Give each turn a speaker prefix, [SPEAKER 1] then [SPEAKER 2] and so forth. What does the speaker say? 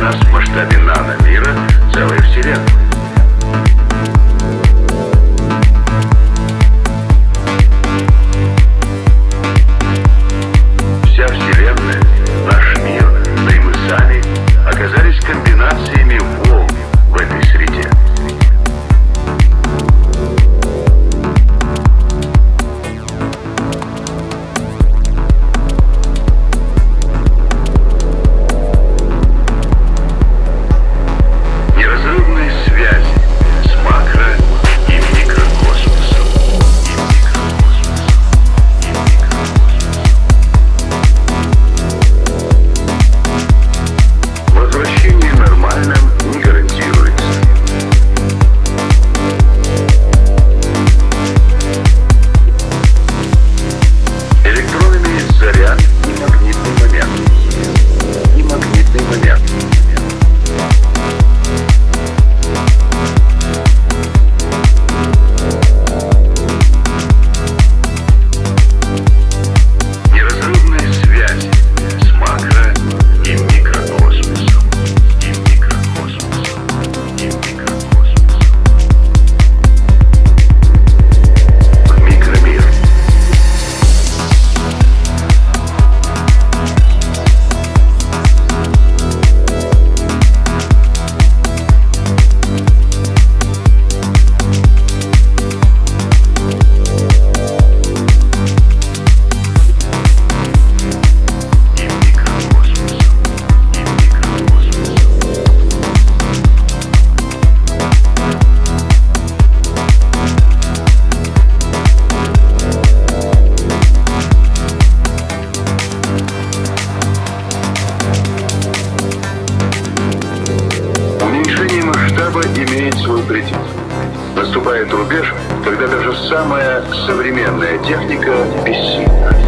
[SPEAKER 1] нас в масштабе наномира целой вселенной. Самая современная техника бессильна.